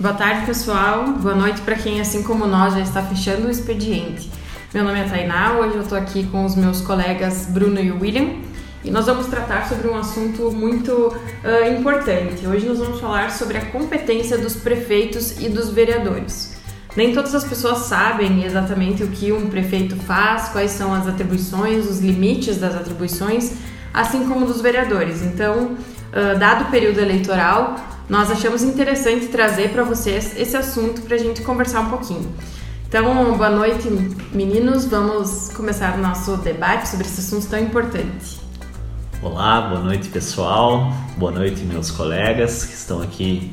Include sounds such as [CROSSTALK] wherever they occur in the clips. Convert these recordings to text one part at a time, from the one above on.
Boa tarde, pessoal. Boa noite para quem, assim como nós, já está fechando o expediente. Meu nome é Tainá, hoje eu estou aqui com os meus colegas Bruno e William e nós vamos tratar sobre um assunto muito uh, importante. Hoje nós vamos falar sobre a competência dos prefeitos e dos vereadores. Nem todas as pessoas sabem exatamente o que um prefeito faz, quais são as atribuições, os limites das atribuições, assim como dos vereadores. Então, uh, dado o período eleitoral, nós achamos interessante trazer para vocês esse assunto para a gente conversar um pouquinho. Então, boa noite, meninos. Vamos começar o nosso debate sobre esse assunto tão importante. Olá, boa noite, pessoal. Boa noite, meus colegas que estão aqui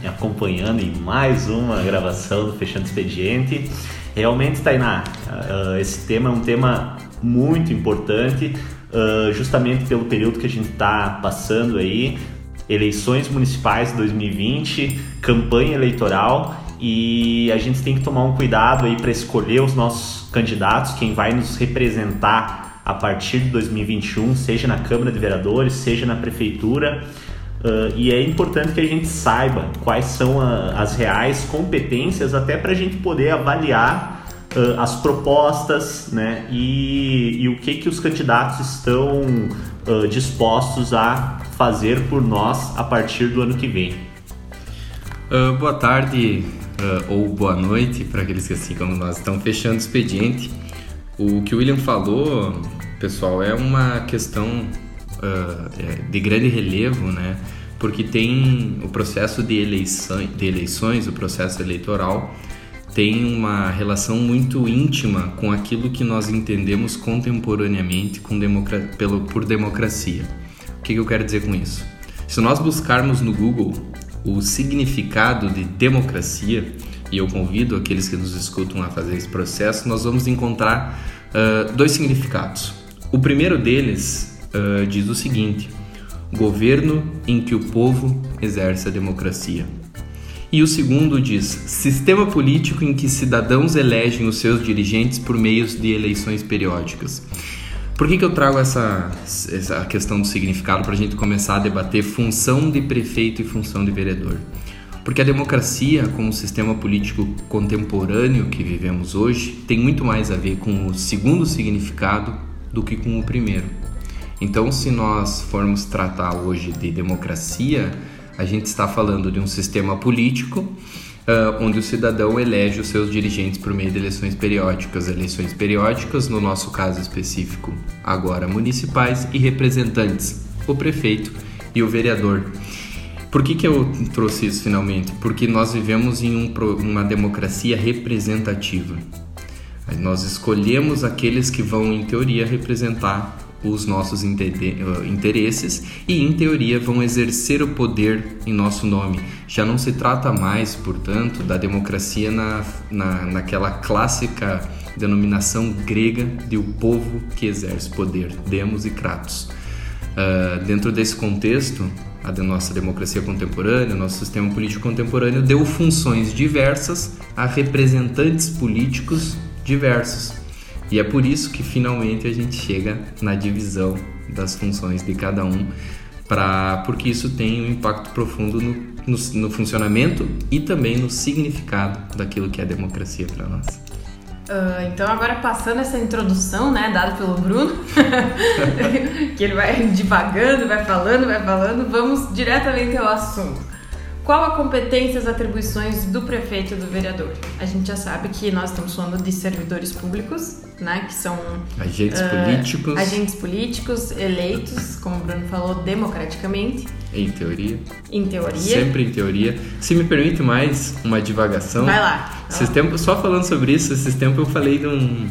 me acompanhando em mais uma gravação do Fechando Expediente. Realmente, Tainá, ah, esse tema é um tema muito importante, ah, justamente pelo período que a gente está passando aí, eleições municipais 2020, campanha eleitoral e a gente tem que tomar um cuidado aí para escolher os nossos candidatos, quem vai nos representar a partir de 2021, seja na Câmara de Vereadores, seja na Prefeitura. Uh, e é importante que a gente saiba quais são a, as reais competências, até para a gente poder avaliar uh, as propostas né, e, e, o que, que os candidatos estão uh, dispostos a fazer por nós a partir do ano que vem. Uh, boa tarde ou boa noite para aqueles que assim como nós estão fechando o expediente. O que o William falou, pessoal, é uma questão uh, de grande relevo, né? Porque tem o processo de, eleição, de eleições, o processo eleitoral, tem uma relação muito íntima com aquilo que nós entendemos contemporaneamente com democra pelo, por democracia. O que, que eu quero dizer com isso? Se nós buscarmos no Google o significado de democracia, e eu convido aqueles que nos escutam a fazer esse processo, nós vamos encontrar uh, dois significados. O primeiro deles uh, diz o seguinte: governo em que o povo exerce a democracia. E o segundo diz: sistema político em que cidadãos elegem os seus dirigentes por meios de eleições periódicas. Por que, que eu trago essa, essa questão do significado para a gente começar a debater função de prefeito e função de vereador? Porque a democracia, como sistema político contemporâneo que vivemos hoje, tem muito mais a ver com o segundo significado do que com o primeiro. Então, se nós formos tratar hoje de democracia, a gente está falando de um sistema político uh, onde o cidadão elege os seus dirigentes por meio de eleições periódicas. Eleições periódicas, no nosso caso específico, agora municipais e representantes, o prefeito e o vereador. Por que, que eu trouxe isso finalmente? Porque nós vivemos em um, uma democracia representativa. Nós escolhemos aqueles que vão, em teoria, representar os nossos ah, interesses e, em teoria, vão exercer o poder em nosso nome. Já não se trata mais, portanto, da democracia na, na, naquela clássica denominação grega de o povo que exerce poder, demos e kratos. Uh, dentro desse contexto, a de nossa democracia contemporânea, nosso sistema político contemporâneo deu funções diversas a representantes políticos diversos. E é por isso que finalmente a gente chega na divisão das funções de cada um, pra, porque isso tem um impacto profundo no, no, no funcionamento e também no significado daquilo que é democracia para nós. Uh, então agora passando essa introdução, né, dada pelo Bruno, [LAUGHS] que ele vai [LAUGHS] divagando, vai falando, vai falando, vamos diretamente ao assunto. Qual a competência e as atribuições do prefeito e do vereador? A gente já sabe que nós estamos falando de servidores públicos, né, que são agentes uh, políticos, agentes políticos eleitos, como o Bruno falou, democraticamente. Em teoria. Em teoria. Sempre em teoria. Se me permite mais uma divagação. Vai lá. Esses tempos, só falando sobre isso, esses tempos eu falei de um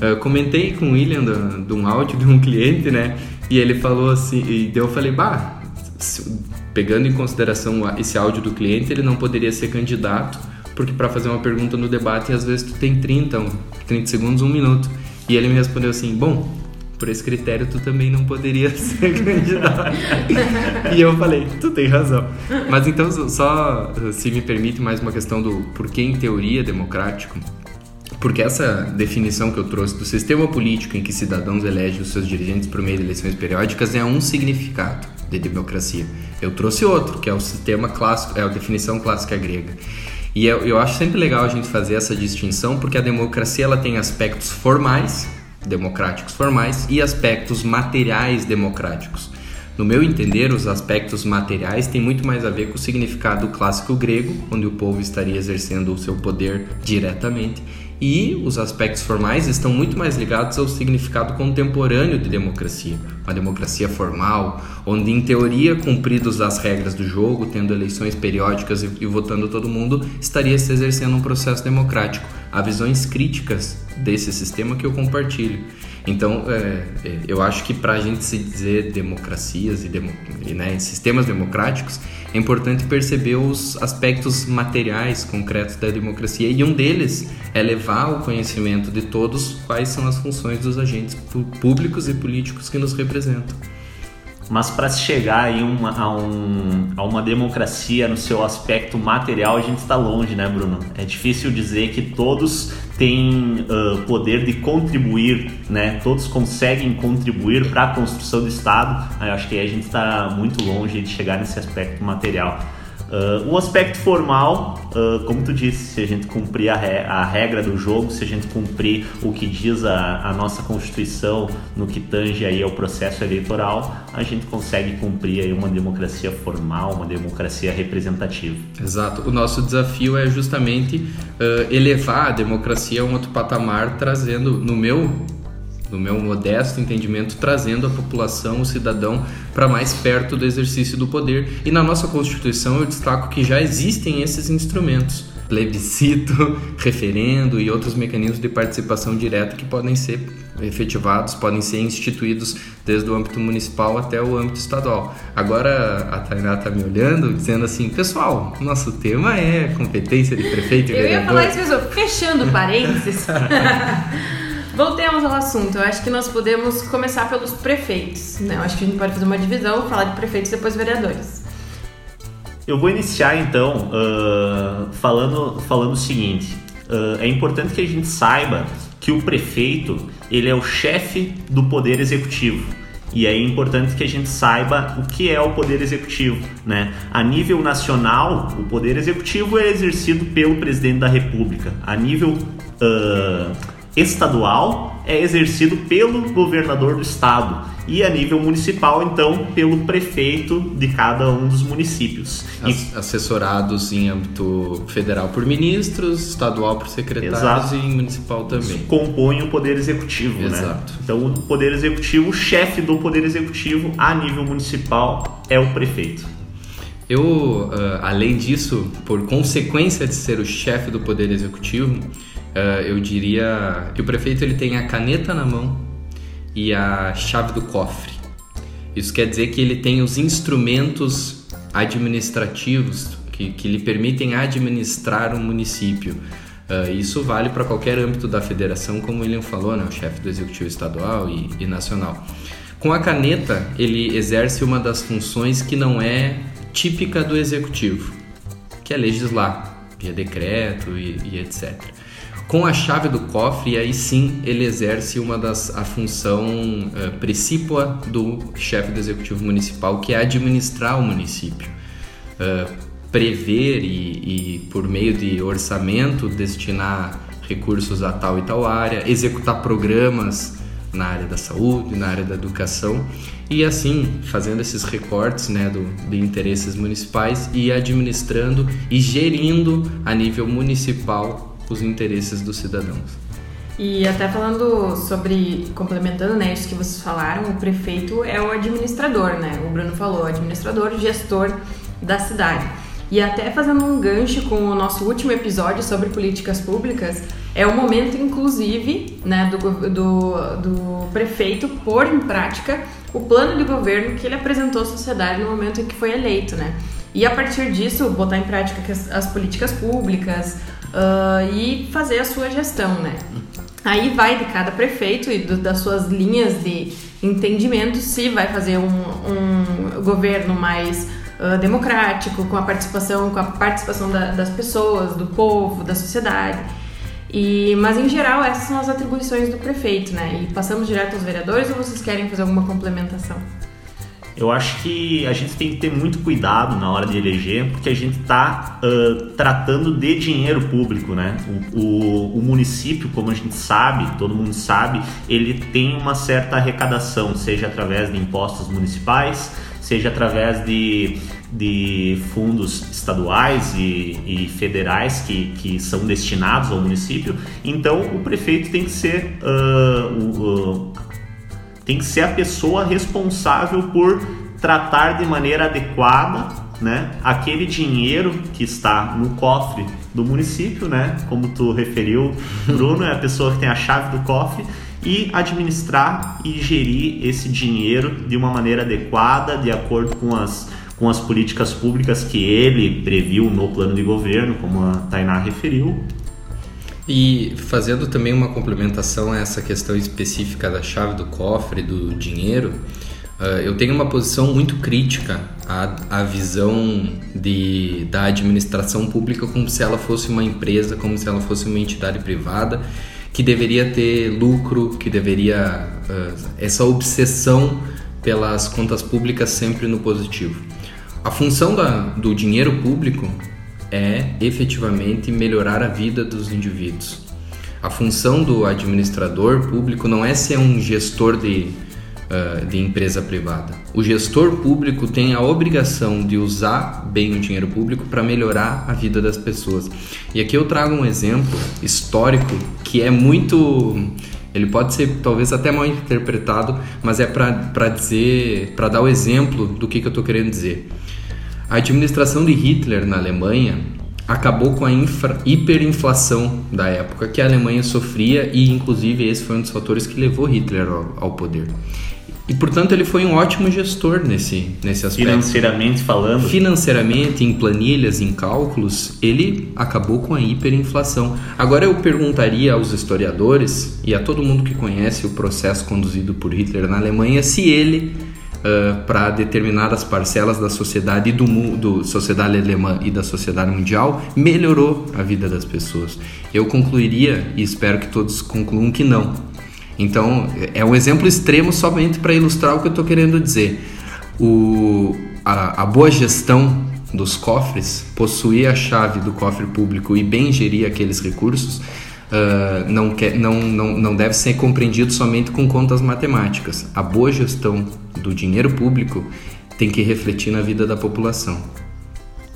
uh, comentei com o William de um áudio de um [LAUGHS] cliente, né? E ele falou assim, e eu falei, bah, pegando em consideração esse áudio do cliente, ele não poderia ser candidato porque para fazer uma pergunta no debate, às vezes tu tem 30, 30 segundos, um minuto. E ele me respondeu assim: Bom, por esse critério tu também não poderia [LAUGHS] ser candidato. [LAUGHS] e eu falei, tu tem razão. Mas então, só se me permite mais uma questão do porquê em teoria democrático. Porque essa definição que eu trouxe do sistema político em que cidadãos elegem os seus dirigentes por meio de eleições periódicas é um significado de democracia. Eu trouxe outro, que é o sistema clássico, é a definição clássica grega. E eu, eu acho sempre legal a gente fazer essa distinção, porque a democracia ela tem aspectos formais, democráticos formais, e aspectos materiais democráticos. No meu entender, os aspectos materiais têm muito mais a ver com o significado clássico grego, onde o povo estaria exercendo o seu poder diretamente, e os aspectos formais estão muito mais ligados ao significado contemporâneo de democracia. Uma democracia formal, onde, em teoria, cumpridos as regras do jogo, tendo eleições periódicas e, e votando todo mundo, estaria se exercendo um processo democrático. Há visões críticas desse sistema que eu compartilho. Então, é, é eu acho que para a gente se dizer democracias e, demo, e né, sistemas democráticos, é importante perceber os aspectos materiais concretos da democracia e um deles é levar ao conhecimento de todos quais são as funções dos agentes públicos e políticos que nos representam. Mas para se chegar uma, a, um, a uma democracia no seu aspecto material, a gente está longe, né, Bruno? É difícil dizer que todos têm uh, poder de contribuir, né? Todos conseguem contribuir para a construção do Estado. Eu acho que a gente está muito longe de chegar nesse aspecto material. Uh, o aspecto formal, uh, como tu disse, se a gente cumprir a, re a, regra do jogo, se a gente cumprir o que diz a, a, nossa Constituição no que tange aí ao processo eleitoral, a gente consegue cumprir aí uma democracia formal, uma democracia representativa. Exato. O nosso desafio é justamente uh, elevar a democracia a um outro patamar, trazendo, no meu no meu modesto entendimento, trazendo a população, o cidadão, para mais perto do exercício do poder. E na nossa Constituição eu destaco que já existem esses instrumentos. Plebiscito, [LAUGHS] referendo e outros mecanismos de participação direta que podem ser efetivados, podem ser instituídos desde o âmbito municipal até o âmbito estadual. Agora a Tainá está me olhando dizendo assim, pessoal, nosso tema é competência de prefeito e eu vereador. Eu ia falar isso, fechando parênteses. [LAUGHS] [LAUGHS] Voltemos ao assunto. Eu acho que nós podemos começar pelos prefeitos. Né? Eu acho que a gente pode fazer uma divisão, falar de prefeitos e depois vereadores. Eu vou iniciar então uh, falando, falando o seguinte: uh, é importante que a gente saiba que o prefeito ele é o chefe do poder executivo. E é importante que a gente saiba o que é o poder executivo, né? A nível nacional, o poder executivo é exercido pelo presidente da República. A nível uh, estadual é exercido pelo governador do estado e a nível municipal, então, pelo prefeito de cada um dos municípios. E... Assessorados em âmbito federal por ministros, estadual por secretários Exato. e municipal também. Compõe o Poder Executivo, né? Exato. né? Então, o Poder Executivo, o chefe do Poder Executivo a nível municipal é o prefeito. Eu, uh, além disso, por consequência de ser o chefe do Poder Executivo, uh, eu diria que o prefeito ele tem a caneta na mão e a chave do cofre. Isso quer dizer que ele tem os instrumentos administrativos que, que lhe permitem administrar um município. Uh, isso vale para qualquer âmbito da federação, como o William falou, né? o chefe do executivo estadual e, e nacional. Com a caneta, ele exerce uma das funções que não é típica do executivo, que é legislar, via decreto e, e etc com a chave do cofre, aí sim ele exerce uma das a função uh, do chefe do executivo municipal, que é administrar o município. Uh, prever e, e, por meio de orçamento, destinar recursos a tal e tal área, executar programas na área da saúde, na área da educação e assim fazendo esses recortes né, do, de interesses municipais e administrando e gerindo a nível municipal os interesses dos cidadãos. E até falando sobre, complementando né, isso que vocês falaram, o prefeito é o administrador, né? O Bruno falou, administrador, gestor da cidade. E até fazendo um gancho com o nosso último episódio sobre políticas públicas, é o momento, inclusive, né, do, do, do prefeito pôr em prática o plano de governo que ele apresentou à sociedade no momento em que foi eleito, né? e a partir disso botar em prática as políticas públicas uh, e fazer a sua gestão, né? Aí vai de cada prefeito e do, das suas linhas de entendimento se vai fazer um, um governo mais uh, democrático, com a participação, com a participação da, das pessoas, do povo, da sociedade. E, mas em geral essas são as atribuições do prefeito, né? E passamos direto aos vereadores ou vocês querem fazer alguma complementação? Eu acho que a gente tem que ter muito cuidado na hora de eleger, porque a gente está uh, tratando de dinheiro público, né? O, o, o, município, como a gente sabe, todo mundo sabe, ele tem uma certa arrecadação, seja através de impostos municipais, seja através de, de fundos estaduais e, e federais que, que são destinados ao município. Então, o prefeito tem que ser uh, tem que ser a pessoa responsável por tratar de maneira adequada né, aquele dinheiro que está no cofre do município, né, como tu referiu, [LAUGHS] Bruno, é a pessoa que tem a chave do cofre, e administrar e gerir esse dinheiro de uma maneira adequada, de acordo com as, com as políticas públicas que ele previu no plano de governo, como a Tainá referiu, e fazendo também uma complementação a essa questão específica da chave do cofre, do dinheiro, uh, eu tenho uma posição muito crítica à, à visão de, da administração pública como se ela fosse uma empresa, como se ela fosse uma entidade privada que deveria ter lucro, que deveria. Uh, essa obsessão pelas contas públicas sempre no positivo. A função da, do dinheiro público é efetivamente melhorar a vida dos indivíduos. A função do administrador público não é ser um gestor de, uh, de empresa privada. O gestor público tem a obrigação de usar bem o dinheiro público para melhorar a vida das pessoas. E aqui eu trago um exemplo histórico que é muito ele pode ser talvez até mal interpretado, mas é para dizer, para dar o exemplo do que, que eu estou querendo dizer. A administração de Hitler na Alemanha acabou com a infra, hiperinflação da época que a Alemanha sofria e inclusive esse foi um dos fatores que levou Hitler ao, ao poder. E portanto ele foi um ótimo gestor nesse, nesse aspecto. Financeiramente falando? Financeiramente, em planilhas, em cálculos, ele acabou com a hiperinflação. Agora eu perguntaria aos historiadores e a todo mundo que conhece o processo conduzido por Hitler na Alemanha se ele uh, para determinadas parcelas da sociedade do mundo, sociedade alemã e da sociedade mundial, melhorou a vida das pessoas. Eu concluiria e espero que todos concluam que não. Então, é um exemplo extremo somente para ilustrar o que eu estou querendo dizer. O, a, a boa gestão dos cofres, possuir a chave do cofre público e bem gerir aqueles recursos, uh, não, quer, não, não, não deve ser compreendido somente com contas matemáticas. A boa gestão do dinheiro público tem que refletir na vida da população.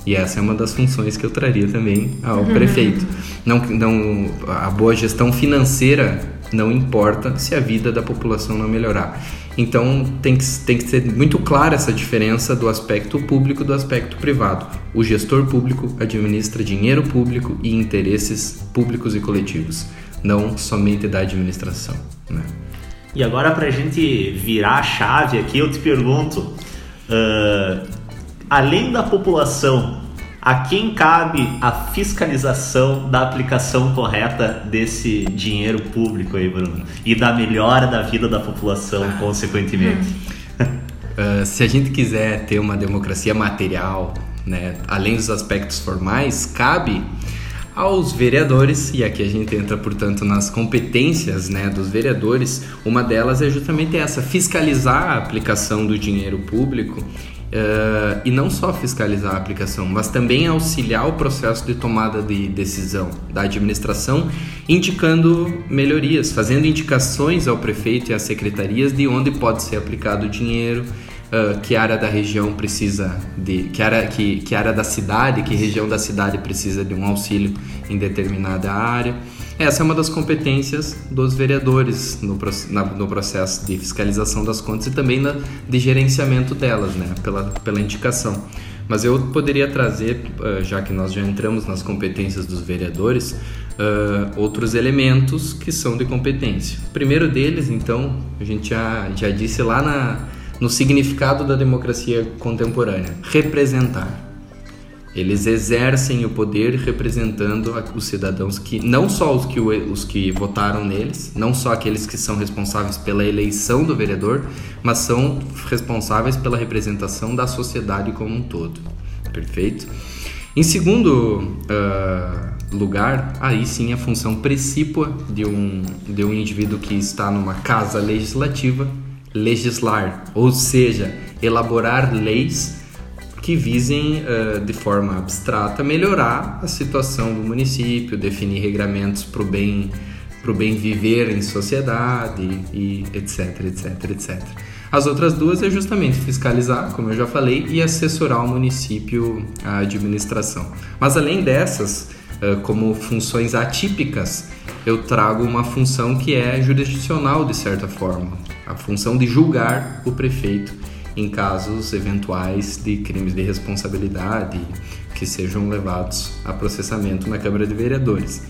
E essa é uma das funções que eu traria também ao uhum. prefeito. Não, não, a boa gestão financeira não importa se a vida da população não melhorar. Então tem que, tem que ser muito clara essa diferença do aspecto público do aspecto privado. O gestor público administra dinheiro público e interesses públicos e coletivos, não somente da administração. Né? E agora para a gente virar a chave aqui, eu te pergunto, uh, além da população, a quem cabe a fiscalização da aplicação correta desse dinheiro público aí, Bruno? E da melhora da vida da população, consequentemente? Uh, [LAUGHS] se a gente quiser ter uma democracia material, né, além dos aspectos formais, cabe aos vereadores, e aqui a gente entra, portanto, nas competências né, dos vereadores. Uma delas é justamente essa: fiscalizar a aplicação do dinheiro público Uh, e não só fiscalizar a aplicação, mas também auxiliar o processo de tomada de decisão da administração, indicando melhorias, fazendo indicações ao prefeito e às secretarias de onde pode ser aplicado o dinheiro, uh, que área da região precisa de, que área, que, que área da cidade, que região da cidade precisa de um auxílio em determinada área. Essa é uma das competências dos vereadores no, na, no processo de fiscalização das contas e também na, de gerenciamento delas, né, pela, pela indicação. Mas eu poderia trazer, uh, já que nós já entramos nas competências dos vereadores, uh, outros elementos que são de competência. O primeiro deles, então, a gente já, já disse lá na, no significado da democracia contemporânea: representar. Eles exercem o poder representando os cidadãos que não só os que, os que votaram neles, não só aqueles que são responsáveis pela eleição do vereador, mas são responsáveis pela representação da sociedade como um todo. Perfeito? Em segundo uh, lugar, aí sim a função precípua de um, de um indivíduo que está numa casa legislativa, legislar, ou seja, elaborar leis que visem, uh, de forma abstrata, melhorar a situação do município, definir regramentos para o bem, pro bem viver em sociedade e etc, etc, etc. As outras duas é justamente fiscalizar, como eu já falei, e assessorar o município à administração. Mas além dessas, uh, como funções atípicas, eu trago uma função que é jurisdicional de certa forma, a função de julgar o prefeito em casos eventuais de crimes de responsabilidade que sejam levados a processamento na Câmara de Vereadores.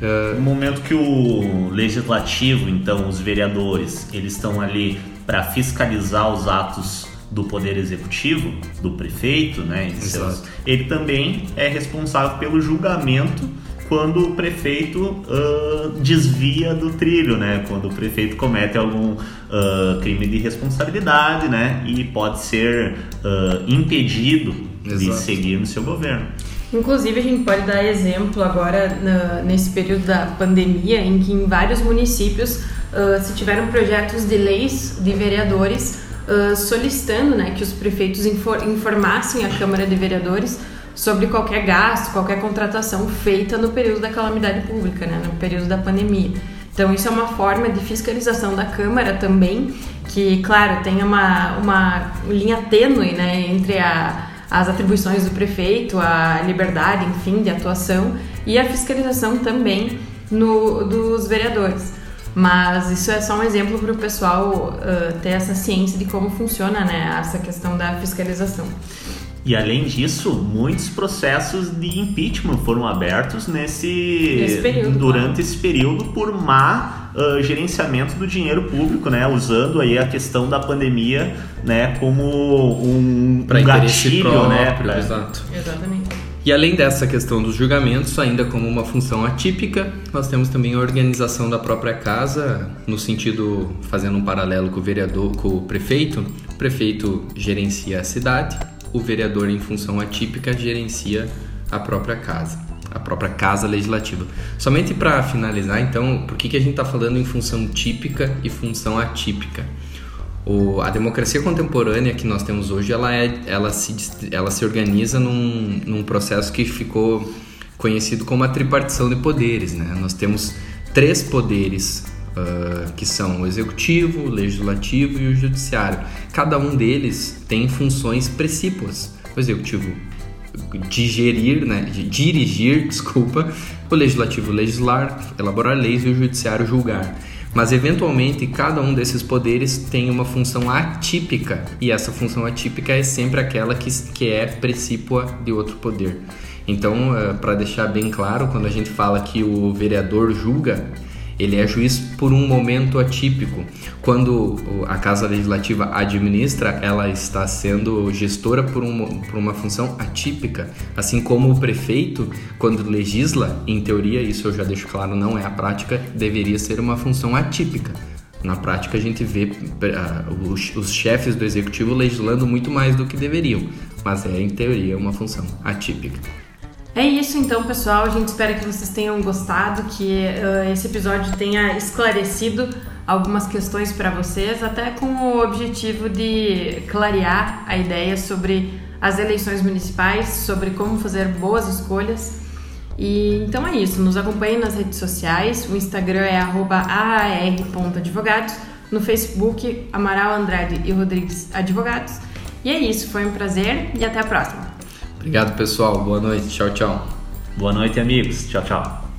Uh, no momento que o legislativo, então os vereadores, eles estão ali para fiscalizar os atos do poder executivo, do prefeito, né? Seus, ele também é responsável pelo julgamento quando o prefeito uh, desvia do trilho, né? Quando o prefeito comete algum uh, crime de responsabilidade, né? E pode ser uh, impedido Exato. de seguir no seu governo. Inclusive, a gente pode dar exemplo agora na, nesse período da pandemia, em que em vários municípios se tiveram projetos de leis de vereadores solicitando né, que os prefeitos infor, informassem a Câmara de Vereadores sobre qualquer gasto, qualquer contratação feita no período da calamidade pública, né, no período da pandemia. Então, isso é uma forma de fiscalização da Câmara também, que, claro, tem uma, uma linha tênue né, entre a, as atribuições do prefeito, a liberdade, enfim, de atuação, e a fiscalização também no, dos vereadores. Mas isso é só um exemplo para o pessoal uh, ter essa ciência de como funciona né, essa questão da fiscalização. E além disso, muitos processos de impeachment foram abertos nesse período, durante esse período por má uh, gerenciamento do dinheiro público, né? Usando aí a questão da pandemia, né, como um, pra um gatilho, próprio, né? Pra... Exato. Exatamente. E além dessa questão dos julgamentos, ainda como uma função atípica, nós temos também a organização da própria casa, no sentido fazendo um paralelo com o vereador, com o prefeito. O prefeito gerencia a cidade, o vereador, em função atípica, gerencia a própria casa, a própria casa legislativa. Somente para finalizar, então, por que, que a gente está falando em função típica e função atípica? O, a democracia contemporânea que nós temos hoje, ela, é, ela, se, ela se organiza num, num processo que ficou conhecido como a tripartição de poderes. Né? Nós temos três poderes uh, que são o executivo, o legislativo e o judiciário. Cada um deles tem funções precípuas. O executivo digerir, né, dirigir, [LAUGHS] desculpa, o legislativo legislar, elaborar leis e o judiciário julgar. Mas eventualmente cada um desses poderes tem uma função atípica e essa função atípica é sempre aquela que, que é precípua de outro poder. Então, uh, para deixar bem claro, quando a gente fala que o vereador julga, ele é juiz por um momento atípico. Quando a Casa Legislativa administra, ela está sendo gestora por, um, por uma função atípica. Assim como o prefeito, quando legisla, em teoria, isso eu já deixo claro, não é a prática, deveria ser uma função atípica. Na prática, a gente vê uh, os, os chefes do executivo legislando muito mais do que deveriam, mas é, em teoria, uma função atípica. É isso então, pessoal. A gente espera que vocês tenham gostado, que uh, esse episódio tenha esclarecido algumas questões para vocês, até com o objetivo de clarear a ideia sobre as eleições municipais, sobre como fazer boas escolhas. E então é isso. Nos acompanhem nas redes sociais. O Instagram é @aar.advogados, no Facebook Amaral Andrade e Rodrigues Advogados. E é isso. Foi um prazer e até a próxima. Obrigado, pessoal. Boa noite. Tchau, tchau. Boa noite, amigos. Tchau, tchau.